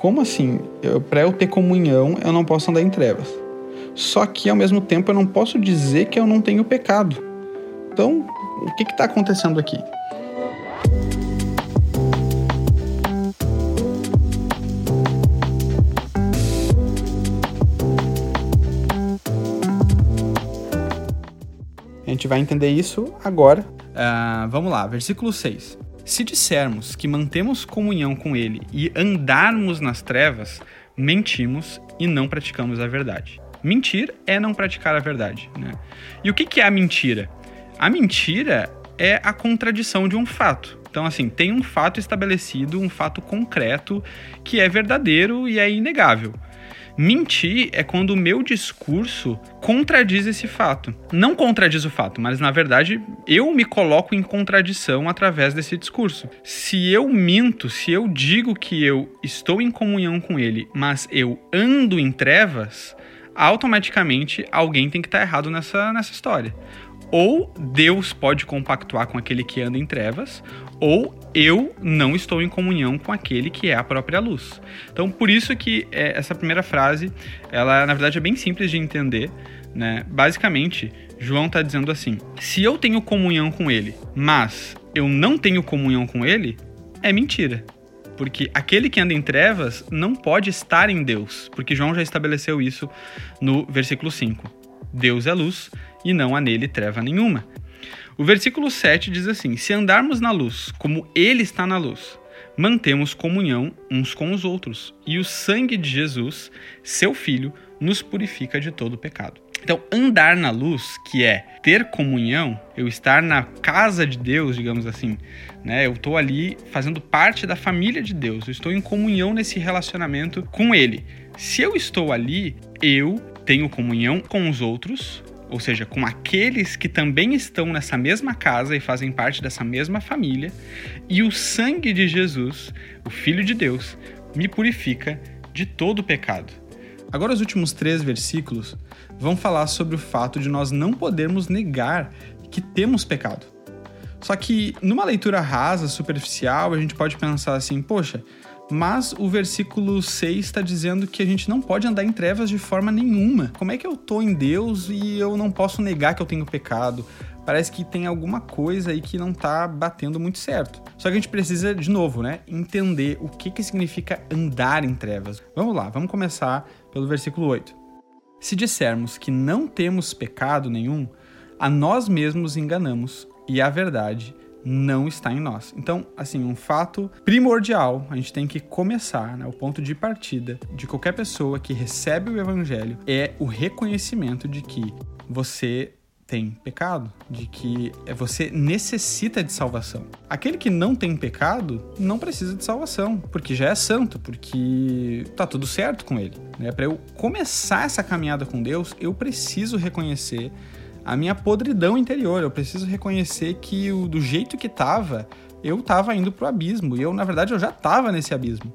Como assim? Para eu ter comunhão, eu não posso andar em trevas. Só que ao mesmo tempo eu não posso dizer que eu não tenho pecado. Então, o que está acontecendo aqui? A gente vai entender isso agora. Uh, vamos lá, versículo 6. Se dissermos que mantemos comunhão com Ele e andarmos nas trevas, mentimos e não praticamos a verdade. Mentir é não praticar a verdade. Né? E o que é a mentira? A mentira é a contradição de um fato. Então, assim, tem um fato estabelecido, um fato concreto que é verdadeiro e é inegável. Mentir é quando o meu discurso contradiz esse fato. Não contradiz o fato, mas na verdade eu me coloco em contradição através desse discurso. Se eu minto, se eu digo que eu estou em comunhão com ele, mas eu ando em trevas, automaticamente alguém tem que estar errado nessa, nessa história. Ou Deus pode compactuar com aquele que anda em trevas, ou eu não estou em comunhão com aquele que é a própria luz. Então, por isso que é, essa primeira frase, ela na verdade é bem simples de entender, né? Basicamente, João está dizendo assim: se eu tenho comunhão com ele, mas eu não tenho comunhão com ele, é mentira. Porque aquele que anda em trevas não pode estar em Deus, porque João já estabeleceu isso no versículo 5. Deus é luz e não há nele treva nenhuma. O versículo 7 diz assim: Se andarmos na luz, como ele está na luz, mantemos comunhão uns com os outros, e o sangue de Jesus, seu filho, nos purifica de todo pecado. Então, andar na luz, que é ter comunhão, eu estar na casa de Deus, digamos assim, né? Eu estou ali fazendo parte da família de Deus, eu estou em comunhão nesse relacionamento com Ele. Se eu estou ali, eu tenho comunhão com os outros, ou seja, com aqueles que também estão nessa mesma casa e fazem parte dessa mesma família, e o sangue de Jesus, o Filho de Deus, me purifica de todo pecado. Agora, os últimos três versículos vão falar sobre o fato de nós não podermos negar que temos pecado. Só que, numa leitura rasa, superficial, a gente pode pensar assim: poxa, mas o versículo 6 está dizendo que a gente não pode andar em trevas de forma nenhuma. Como é que eu tô em Deus e eu não posso negar que eu tenho pecado? Parece que tem alguma coisa aí que não tá batendo muito certo. Só que a gente precisa, de novo, né, entender o que, que significa andar em trevas. Vamos lá, vamos começar pelo versículo 8. Se dissermos que não temos pecado nenhum, a nós mesmos enganamos e a verdade não está em nós. Então, assim, um fato primordial, a gente tem que começar, né, o ponto de partida de qualquer pessoa que recebe o evangelho é o reconhecimento de que você tem pecado, de que você necessita de salvação. Aquele que não tem pecado não precisa de salvação, porque já é santo, porque tá tudo certo com ele. Né? Para eu começar essa caminhada com Deus, eu preciso reconhecer a minha podridão interior. Eu preciso reconhecer que o, do jeito que tava, eu tava indo pro abismo. E eu, na verdade, eu já tava nesse abismo.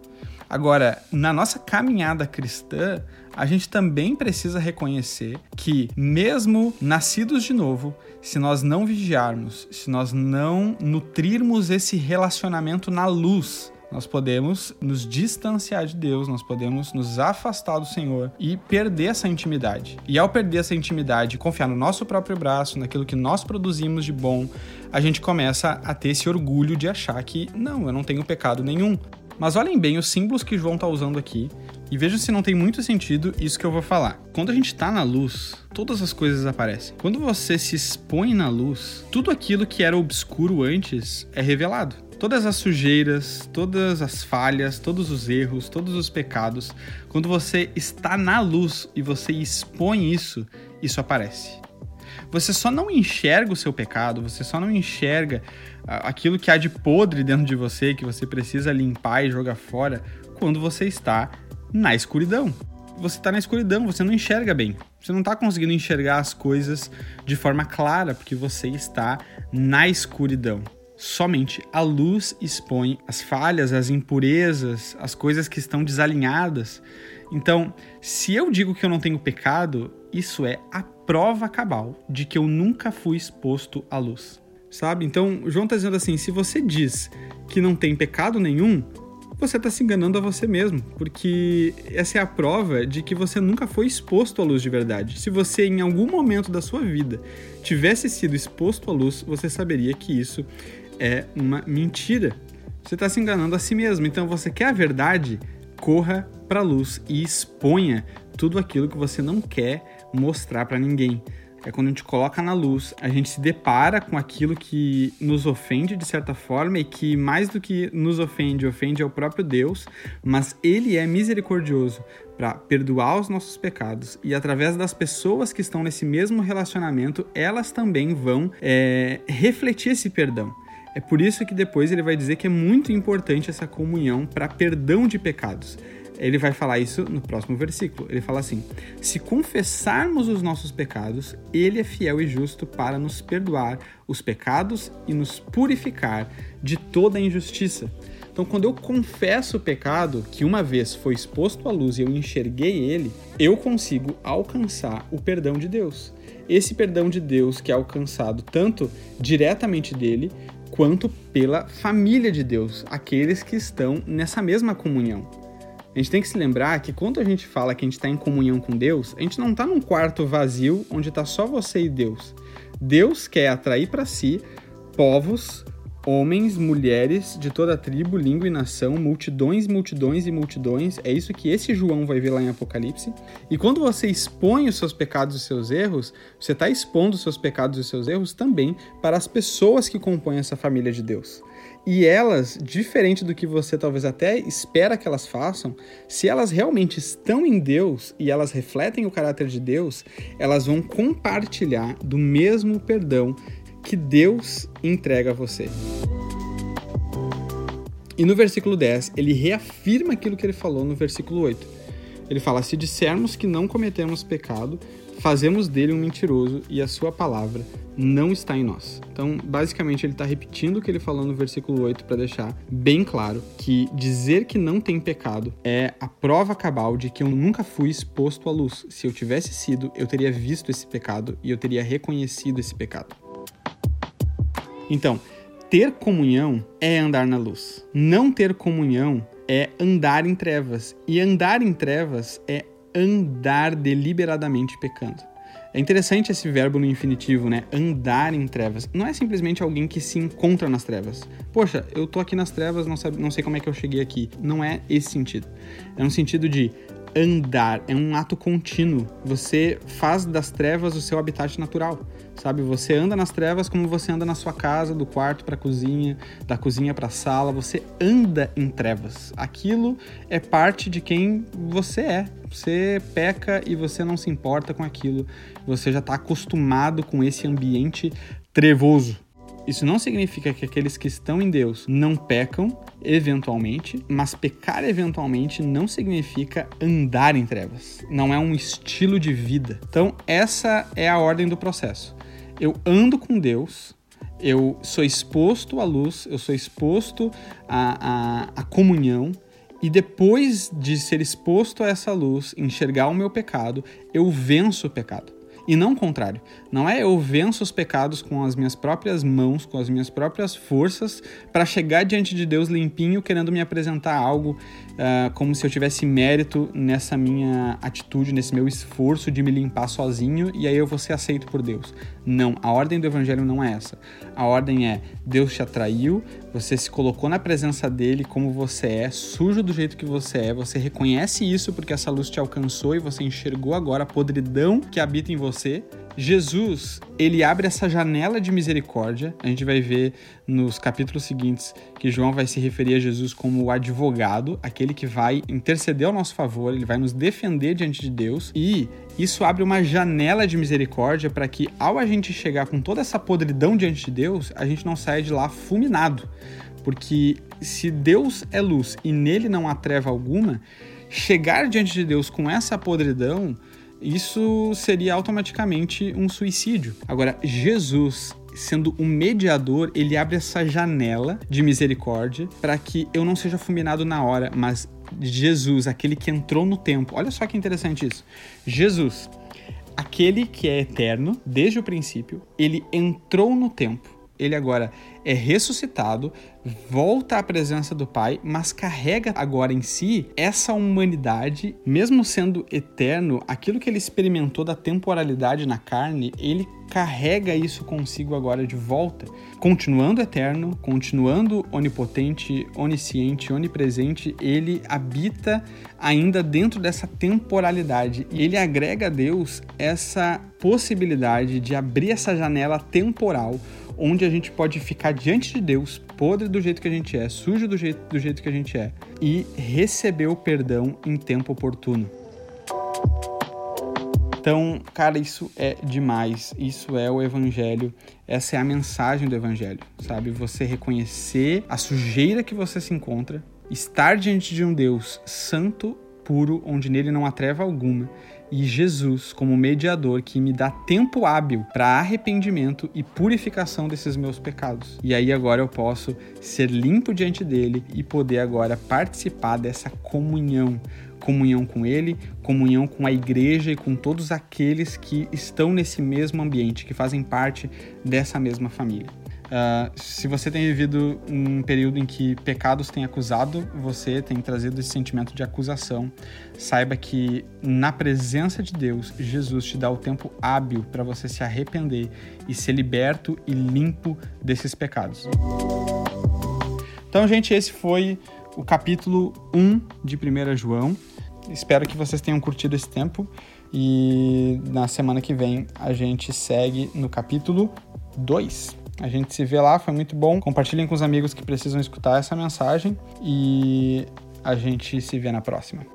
Agora, na nossa caminhada cristã, a gente também precisa reconhecer que, mesmo nascidos de novo, se nós não vigiarmos, se nós não nutrirmos esse relacionamento na luz, nós podemos nos distanciar de Deus, nós podemos nos afastar do Senhor e perder essa intimidade. E ao perder essa intimidade, confiar no nosso próprio braço, naquilo que nós produzimos de bom, a gente começa a ter esse orgulho de achar que não, eu não tenho pecado nenhum. Mas olhem bem os símbolos que João está usando aqui e vejam se não tem muito sentido isso que eu vou falar. Quando a gente está na luz, todas as coisas aparecem. Quando você se expõe na luz, tudo aquilo que era obscuro antes é revelado todas as sujeiras, todas as falhas, todos os erros, todos os pecados, quando você está na luz e você expõe isso, isso aparece. Você só não enxerga o seu pecado, você só não enxerga ah, aquilo que há de podre dentro de você, que você precisa limpar e jogar fora, quando você está na escuridão. Você está na escuridão, você não enxerga bem. Você não está conseguindo enxergar as coisas de forma clara, porque você está na escuridão. Somente a luz expõe as falhas, as impurezas, as coisas que estão desalinhadas. Então, se eu digo que eu não tenho pecado, isso é a prova cabal de que eu nunca fui exposto à luz. Sabe? Então, João está dizendo assim: se você diz que não tem pecado nenhum, você está se enganando a você mesmo, porque essa é a prova de que você nunca foi exposto à luz de verdade. Se você, em algum momento da sua vida, tivesse sido exposto à luz, você saberia que isso é uma mentira. Você está se enganando a si mesmo. Então, você quer a verdade? Corra para a luz e exponha tudo aquilo que você não quer mostrar para ninguém é quando a gente coloca na luz, a gente se depara com aquilo que nos ofende de certa forma e que mais do que nos ofende, ofende ao próprio Deus, mas ele é misericordioso para perdoar os nossos pecados e através das pessoas que estão nesse mesmo relacionamento, elas também vão é, refletir esse perdão. É por isso que depois ele vai dizer que é muito importante essa comunhão para perdão de pecados ele vai falar isso no próximo versículo. Ele fala assim: Se confessarmos os nossos pecados, ele é fiel e justo para nos perdoar os pecados e nos purificar de toda injustiça. Então, quando eu confesso o pecado que uma vez foi exposto à luz e eu enxerguei ele, eu consigo alcançar o perdão de Deus. Esse perdão de Deus que é alcançado tanto diretamente dele quanto pela família de Deus, aqueles que estão nessa mesma comunhão. A gente tem que se lembrar que quando a gente fala que a gente está em comunhão com Deus, a gente não está num quarto vazio onde está só você e Deus. Deus quer atrair para si povos, homens, mulheres de toda tribo, língua e nação, multidões, multidões e multidões. É isso que esse João vai ver lá em Apocalipse. E quando você expõe os seus pecados e os seus erros, você está expondo os seus pecados e os seus erros também para as pessoas que compõem essa família de Deus. E elas, diferente do que você talvez até espera que elas façam, se elas realmente estão em Deus e elas refletem o caráter de Deus, elas vão compartilhar do mesmo perdão que Deus entrega a você. E no versículo 10, ele reafirma aquilo que ele falou no versículo 8. Ele fala: Se dissermos que não cometemos pecado, fazemos dele um mentiroso e a sua palavra não está em nós. Então, basicamente, ele está repetindo o que ele falou no versículo 8 para deixar bem claro que dizer que não tem pecado é a prova cabal de que eu nunca fui exposto à luz. Se eu tivesse sido, eu teria visto esse pecado e eu teria reconhecido esse pecado. Então, ter comunhão é andar na luz. Não ter comunhão é andar em trevas. E andar em trevas é andar deliberadamente pecando. É interessante esse verbo no infinitivo, né? Andar em trevas. Não é simplesmente alguém que se encontra nas trevas. Poxa, eu tô aqui nas trevas, não, sabe, não sei como é que eu cheguei aqui. Não é esse sentido. É um sentido de andar, é um ato contínuo. Você faz das trevas o seu habitat natural sabe? Você anda nas trevas como você anda na sua casa, do quarto para a cozinha, da cozinha para a sala, você anda em trevas. Aquilo é parte de quem você é. Você peca e você não se importa com aquilo. Você já está acostumado com esse ambiente trevoso. Isso não significa que aqueles que estão em Deus não pecam eventualmente, mas pecar eventualmente não significa andar em trevas. Não é um estilo de vida. Então, essa é a ordem do processo eu ando com Deus, eu sou exposto à luz, eu sou exposto à, à, à comunhão, e depois de ser exposto a essa luz, enxergar o meu pecado, eu venço o pecado. E não o contrário. Não é eu venço os pecados com as minhas próprias mãos, com as minhas próprias forças, para chegar diante de Deus limpinho, querendo me apresentar algo uh, como se eu tivesse mérito nessa minha atitude, nesse meu esforço de me limpar sozinho e aí eu vou ser aceito por Deus. Não, a ordem do evangelho não é essa. A ordem é: Deus te atraiu, você se colocou na presença dele como você é, sujo do jeito que você é, você reconhece isso porque essa luz te alcançou e você enxergou agora a podridão que habita em você. Jesus, ele abre essa janela de misericórdia. A gente vai ver nos capítulos seguintes que João vai se referir a Jesus como o advogado, aquele que vai interceder ao nosso favor, ele vai nos defender diante de Deus. E isso abre uma janela de misericórdia para que, ao a gente chegar com toda essa podridão diante de Deus, a gente não saia de lá fulminado. Porque se Deus é luz e nele não há treva alguma, chegar diante de Deus com essa podridão, isso seria automaticamente um suicídio. Agora, Jesus sendo um mediador, ele abre essa janela de misericórdia para que eu não seja fulminado na hora, mas Jesus, aquele que entrou no tempo. Olha só que interessante isso. Jesus, aquele que é eterno desde o princípio, ele entrou no tempo ele agora é ressuscitado, volta à presença do Pai, mas carrega agora em si essa humanidade, mesmo sendo eterno, aquilo que ele experimentou da temporalidade na carne, ele carrega isso consigo agora de volta, continuando eterno, continuando onipotente, onisciente, onipresente, ele habita ainda dentro dessa temporalidade e ele agrega a Deus essa possibilidade de abrir essa janela temporal onde a gente pode ficar diante de Deus, podre do jeito que a gente é, sujo do jeito, do jeito que a gente é, e receber o perdão em tempo oportuno. Então, cara, isso é demais. Isso é o evangelho. Essa é a mensagem do evangelho, sabe? Você reconhecer a sujeira que você se encontra, estar diante de um Deus santo, puro, onde nele não há treva alguma, e Jesus como mediador que me dá tempo hábil para arrependimento e purificação desses meus pecados. E aí agora eu posso ser limpo diante dele e poder agora participar dessa comunhão, comunhão com Ele, comunhão com a igreja e com todos aqueles que estão nesse mesmo ambiente, que fazem parte dessa mesma família. Uh, se você tem vivido um período em que pecados têm acusado você, tem trazido esse sentimento de acusação, saiba que na presença de Deus, Jesus te dá o tempo hábil para você se arrepender e ser liberto e limpo desses pecados. Então, gente, esse foi o capítulo 1 de 1 João. Espero que vocês tenham curtido esse tempo e na semana que vem a gente segue no capítulo 2. A gente se vê lá, foi muito bom. Compartilhem com os amigos que precisam escutar essa mensagem e a gente se vê na próxima.